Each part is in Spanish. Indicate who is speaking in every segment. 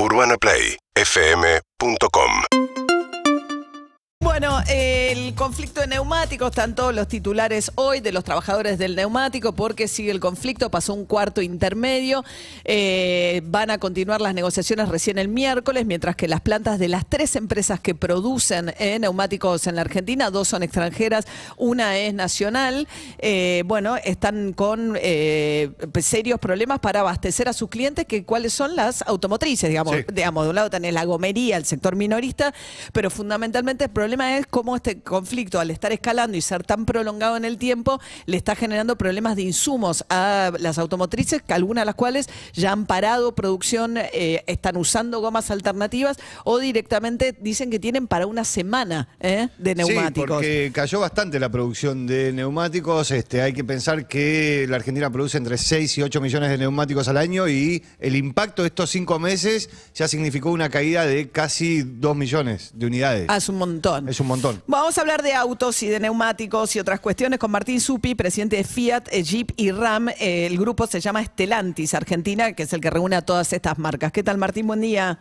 Speaker 1: UrbanaPlayFM.com
Speaker 2: Bueno, el conflicto de neumáticos, están todos los titulares hoy de los trabajadores del neumático, porque sigue el conflicto, pasó un cuarto intermedio, eh, van a continuar las negociaciones recién el miércoles, mientras que las plantas de las tres empresas que producen eh, neumáticos en la Argentina, dos son extranjeras, una es nacional, eh, bueno, están con eh, serios problemas para abastecer a sus clientes, que cuáles son las automotrices, digamos,
Speaker 3: Sí.
Speaker 2: digamos, de un lado tenés la gomería, el sector minorista, pero fundamentalmente el problema es cómo este conflicto, al estar escalando y ser tan prolongado en el tiempo, le está generando problemas de insumos a las automotrices, que algunas de las cuales ya han parado producción, eh, están usando gomas alternativas o directamente dicen que tienen para una semana ¿eh? de
Speaker 3: Sí,
Speaker 2: neumáticos.
Speaker 3: porque cayó bastante la producción de neumáticos. Este, hay que pensar que la Argentina produce entre 6 y 8 millones de neumáticos al año y el impacto de estos cinco meses ya significó una caída de casi 2 millones de unidades.
Speaker 2: Ah, es un montón.
Speaker 3: Es un montón.
Speaker 2: Vamos a hablar de autos y de neumáticos y otras cuestiones con Martín Supi, presidente de Fiat, Jeep y Ram. Eh, el grupo se llama Stellantis Argentina, que es el que reúne a todas estas marcas. ¿Qué tal, Martín? Buen día.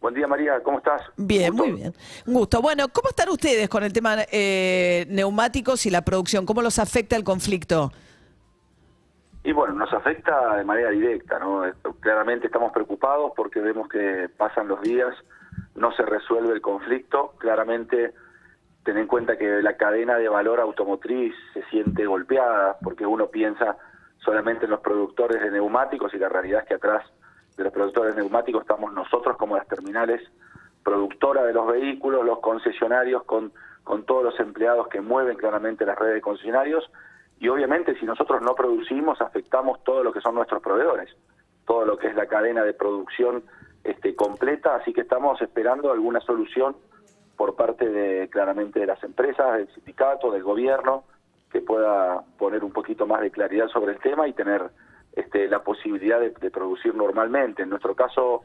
Speaker 4: Buen día, María, ¿cómo estás?
Speaker 2: Bien, muy bien. Un gusto. Bueno, ¿cómo están ustedes con el tema eh, neumáticos y la producción? ¿Cómo los afecta el conflicto?
Speaker 4: Y bueno, nos afecta de manera directa, ¿no? Claramente estamos preocupados porque vemos que pasan los días, no se resuelve el conflicto. Claramente, ten en cuenta que la cadena de valor automotriz se siente golpeada porque uno piensa solamente en los productores de neumáticos y la realidad es que atrás de los productores de neumáticos estamos nosotros como las terminales productoras de los vehículos, los concesionarios con, con todos los empleados que mueven claramente las redes de concesionarios y obviamente si nosotros no producimos afectamos todo lo que son nuestros proveedores, todo lo que es la cadena de producción este, completa, así que estamos esperando alguna solución por parte de claramente de las empresas, del sindicato, del gobierno, que pueda poner un poquito más de claridad sobre el tema y tener este, la posibilidad de, de producir normalmente. En nuestro caso,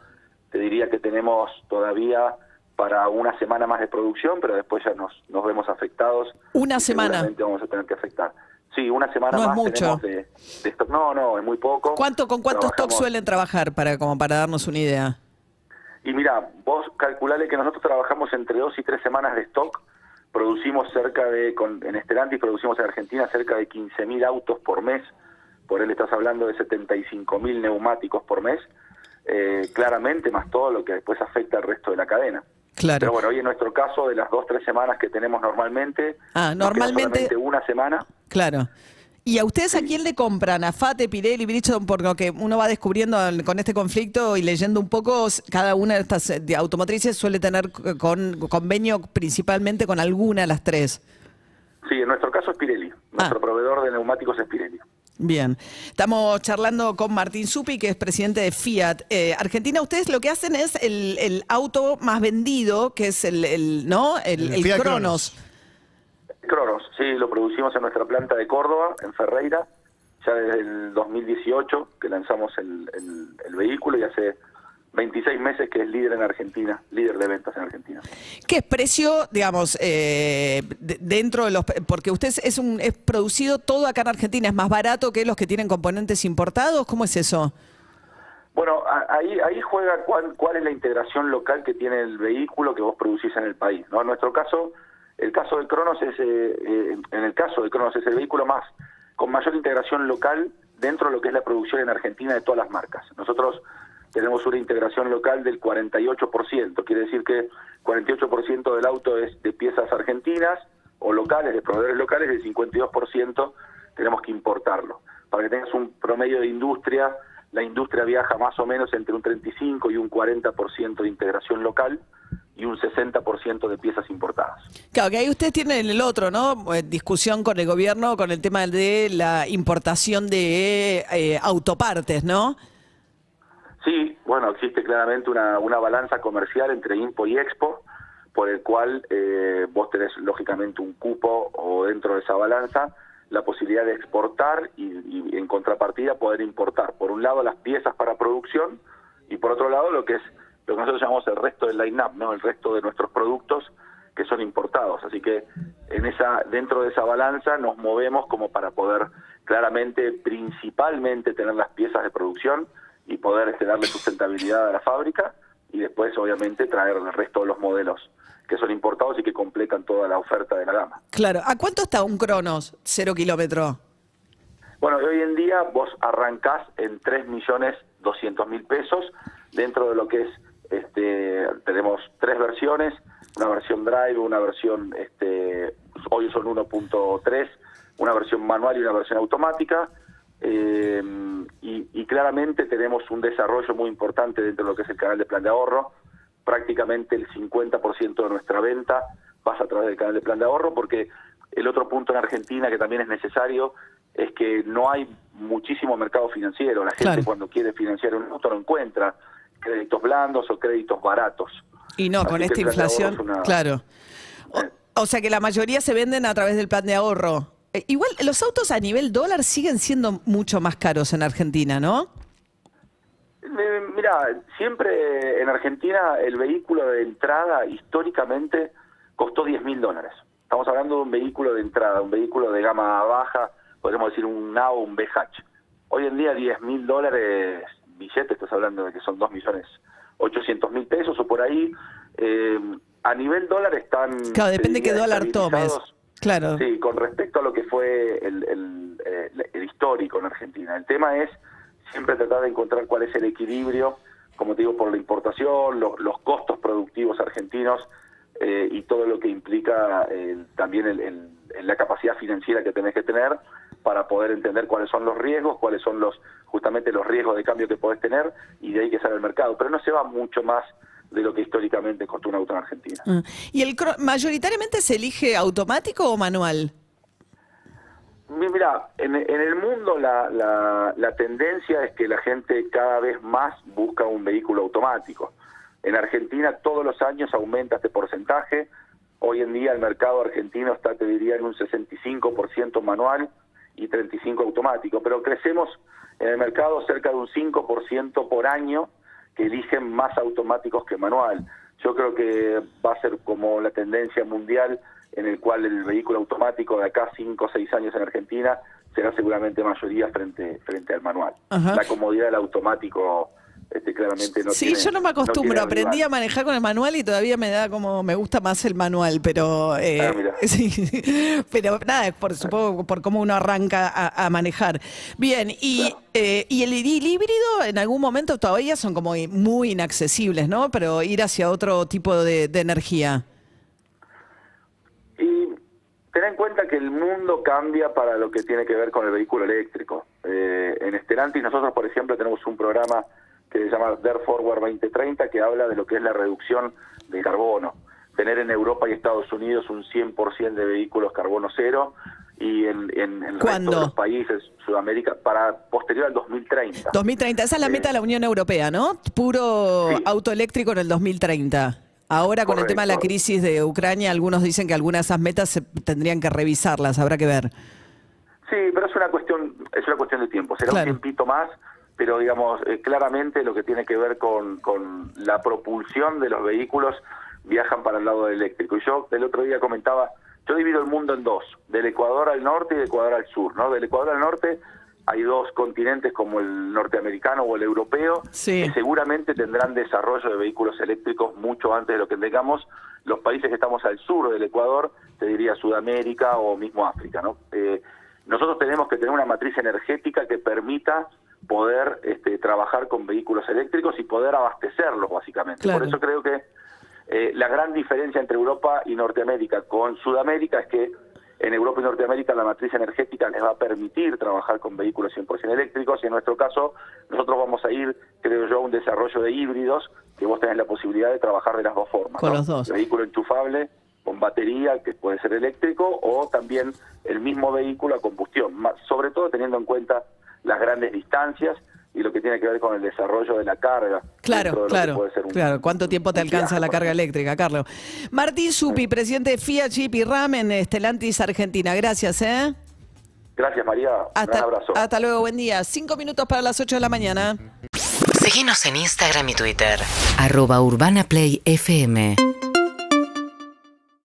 Speaker 4: te diría que tenemos todavía para una semana más de producción, pero después ya nos, nos vemos afectados.
Speaker 2: Una semana.
Speaker 4: Seguramente vamos a tener que afectar. Sí, una semana
Speaker 2: No es
Speaker 4: más
Speaker 2: mucho.
Speaker 4: tenemos de, de stock. No, no, es muy poco.
Speaker 2: ¿Cuánto, ¿Con cuántos stocks
Speaker 4: Trabajamos-
Speaker 2: suelen trabajar para, como para darnos una idea?
Speaker 4: Y mira, vos calculale que nosotros trabajamos entre dos y tres semanas de stock, producimos cerca de, con, en Estelantis producimos en Argentina cerca de 15.000 autos por mes, por él estás hablando de 75.000 neumáticos por mes, eh, claramente más todo lo que después afecta al resto de la cadena.
Speaker 2: Claro.
Speaker 4: Pero bueno, hoy en nuestro caso, de las dos, tres semanas que tenemos normalmente,
Speaker 2: Ah,
Speaker 4: nos queda
Speaker 2: normalmente-
Speaker 4: solamente una semana.
Speaker 2: Claro. ¿Y a ustedes a quién le compran? ¿A Fate, Pirelli, Bridgestone? Por lo que uno va descubriendo con este conflicto y leyendo un poco, cada una de estas eh, de automotrices suele tener con, convenio principalmente con alguna de las tres.
Speaker 4: Sí, en nuestro caso es Pirelli. Nuestro
Speaker 2: Ah.
Speaker 4: proveedor de neumáticos es Pirelli.
Speaker 2: Bien. Estamos charlando con Martín Supi, que es presidente de Fiat. Eh, Argentina, ustedes lo que hacen es el, el auto más vendido, que es el, el- ¿no? El,
Speaker 3: El
Speaker 2: el
Speaker 3: Fiat
Speaker 2: Cronos.
Speaker 4: Cronos, sí, lo producimos en nuestra planta de Córdoba, en Ferreira, ya desde el 2018 que lanzamos el, el- el vehículo y hace 26 meses que es líder en Argentina, líder de ventas en Argentina.
Speaker 2: ¿Qué es precio, digamos, eh, de- dentro de los... Porque usted es, un, es producido todo acá en Argentina, ¿es más barato que los que tienen componentes importados? ¿Cómo es eso?
Speaker 4: Bueno, ahí, ahí juega cuál, cuál es la integración local que tiene el vehículo que vos producís en el país. ¿no? En nuestro caso, el caso del Cronos es, eh, eh, en el caso del Cronos es el vehículo más con mayor integración local dentro de lo que es la producción en Argentina de todas las marcas. Nosotros tenemos una integración local del 48%, quiere decir que 48% del auto es de piezas argentinas o locales, de proveedores locales, y el 52% tenemos que importarlo. Para que tengas un promedio de industria, la industria viaja más o menos entre un 35 y un 40% de integración local y un 60% de piezas importadas.
Speaker 2: Claro, que ahí ustedes tienen el otro, ¿no? Eh, Discusión con el gobierno con el tema de la importación de eh, autopartes, ¿no?
Speaker 4: Sí, bueno, existe claramente una, una balanza comercial entre Impo y Expo, por el cual eh, vos tenés lógicamente un cupo o dentro de esa balanza la posibilidad de exportar y, y en contrapartida poder importar, por un lado las piezas para producción y por otro lado lo que es lo que nosotros llamamos el resto del line-up, ¿no? el resto de nuestros productos que son importados. Así que en esa dentro de esa balanza nos movemos como para poder claramente, principalmente tener las piezas de producción y poder este, darle sustentabilidad a la fábrica y después obviamente traer el resto de los modelos que son importados y que completan toda la oferta de la gama.
Speaker 2: Claro. ¿A cuánto está un Cronos cero kilómetro?
Speaker 4: Bueno, hoy en día vos arrancás en 3.200.000 pesos dentro de lo que es, este, tenemos tres versiones, una versión drive, una versión, este, hoy son 1.3, una versión manual y una versión automática. eh, y, y claramente tenemos un desarrollo muy importante dentro de lo que es el canal de plan de ahorro. Prácticamente el 50% de nuestra venta pasa a través del canal de plan de ahorro porque el otro punto en Argentina que también es necesario es que no hay muchísimo mercado financiero. La gente
Speaker 2: Claro.
Speaker 4: cuando quiere financiar un auto no encuentra créditos blandos o créditos baratos.
Speaker 2: Y no,
Speaker 4: Así
Speaker 2: con esta inflación,
Speaker 4: una-
Speaker 2: claro. O, o sea que la mayoría se venden a través del plan de ahorro. Eh, igual, los autos a nivel dólar siguen siendo mucho más caros en Argentina, ¿no?
Speaker 4: Eh, Mira, siempre en Argentina el vehículo de entrada históricamente costó 10 mil dólares. Estamos hablando de un vehículo de entrada, un vehículo de gama baja, podríamos decir un NAO, un BH. Hoy en día 10 mil dólares, billetes, estás hablando de que son 2 millones 800 mil pesos o por ahí. Eh, a nivel dólar están...
Speaker 2: Claro, depende qué
Speaker 4: diría,
Speaker 2: dólar tomes. Claro.
Speaker 4: Sí, con respecto a lo que fue el, el, eh, el histórico en Argentina. El tema es siempre tratar de encontrar cuál es el equilibrio, como te digo, por la importación, lo- los costos productivos argentinos eh, y todo lo que implica eh, también el- el- el- la capacidad financiera que tenés que tener para poder entender cuáles son los riesgos, cuáles son los justamente los riesgos de cambio que podés tener y de ahí que sale el mercado. Pero no se va mucho más de lo que históricamente costó un auto en Argentina.
Speaker 2: Mm. ¿Y el mayoritariamente se elige automático o manual?
Speaker 4: Mi- Mira, en, en el mundo la, la, la tendencia es que la gente cada vez más busca un vehículo automático. En Argentina todos los años aumenta este porcentaje. Hoy en día el mercado argentino está, te diría, en un 65% manual y 35% automático. Pero crecemos en el mercado cerca de un 5% por año que eligen más automáticos que manual. Yo creo que va a ser como la tendencia mundial en el cual el vehículo automático de acá 5 o 6 años en Argentina será seguramente mayoría frente frente al manual.
Speaker 2: Ajá.
Speaker 4: La comodidad del automático este, claramente no
Speaker 2: sí,
Speaker 4: tiene
Speaker 2: yo no me acostumbro. Aprendí a manejar con el manual y todavía me da como, me gusta más el manual, pero... eh,
Speaker 4: Ah,
Speaker 2: sí, pero nada, es por, supongo por cómo uno arranca a, a manejar. Bien, y, eh, y el, el híbrido en algún momento todavía son como muy inaccesibles, ¿no? Pero ir hacia otro tipo de, de energía.
Speaker 4: Y ten en cuenta que el mundo cambia para lo que tiene que ver con el vehículo eléctrico. Eh, en Stellantis nosotros, por ejemplo, tenemos un programa que se llama Dare Forward 2030 que habla de lo que es la reducción de carbono. Tener en Europa y Estados Unidos un 100% de vehículos carbono cero y en, en, en el resto de los países, Sudamérica, para posterior al 2030.
Speaker 2: 2030, esa es la
Speaker 4: Eh,
Speaker 2: meta de la Unión Europea, ¿no? Puro
Speaker 4: Sí.
Speaker 2: auto eléctrico en el 2030. Ahora con el tema de la crisis de Ucrania, algunos dicen que algunas de esas metas se tendrían que revisarlas, habrá que ver.
Speaker 4: Sí, pero es una cuestión, es una cuestión de tiempo. Será
Speaker 2: Claro.
Speaker 4: un tiempito más, pero digamos eh, claramente lo que tiene que ver con, con la propulsión de los vehículos viajan para el lado del eléctrico. Y yo el otro día comentaba, yo divido el mundo en dos, del Ecuador al norte y del Ecuador al sur, ¿no? Del Ecuador al norte hay dos continentes como el norteamericano o el europeo
Speaker 2: Sí.
Speaker 4: que seguramente tendrán desarrollo de vehículos eléctricos mucho antes de lo que tengamos los países que estamos al sur del Ecuador, te diría Sudamérica o mismo África, ¿no? Eh, nosotros tenemos que tener una matriz energética que permita poder este, trabajar con vehículos eléctricos y poder abastecerlos, básicamente.
Speaker 2: Claro.
Speaker 4: Por eso creo que eh, la gran diferencia entre Europa y Norteamérica con Sudamérica es que en Europa y Norteamérica la matriz energética les va a permitir trabajar con vehículos 100% eléctricos y en nuestro caso nosotros vamos a ir, creo yo, a un desarrollo de híbridos que vos tenés la posibilidad de trabajar de las dos formas.
Speaker 2: Con
Speaker 4: ¿no?
Speaker 2: los dos.
Speaker 4: Vehículo enchufable con batería, que puede ser eléctrico, o también el mismo vehículo a combustión, sobre todo teniendo en cuenta las grandes distancias y lo que tiene que ver con el desarrollo de la carga.
Speaker 2: Claro,
Speaker 4: de
Speaker 2: claro,
Speaker 4: puede ser un-
Speaker 2: claro. ¿Cuánto tiempo te
Speaker 4: un
Speaker 2: alcanza
Speaker 4: viaje,
Speaker 2: la carga eléctrica, Carlos? Martín Supi, presidente de Fiat Chip y RAM en Stellantis Argentina. Gracias, ¿eh?
Speaker 4: Gracias, María. Un
Speaker 2: Hasta,
Speaker 4: gran abrazo.
Speaker 2: hasta luego, buen día. Cinco minutos para las ocho de la mañana.
Speaker 5: Seguinos en Instagram y Twitter. Arroba Urbana Play FM.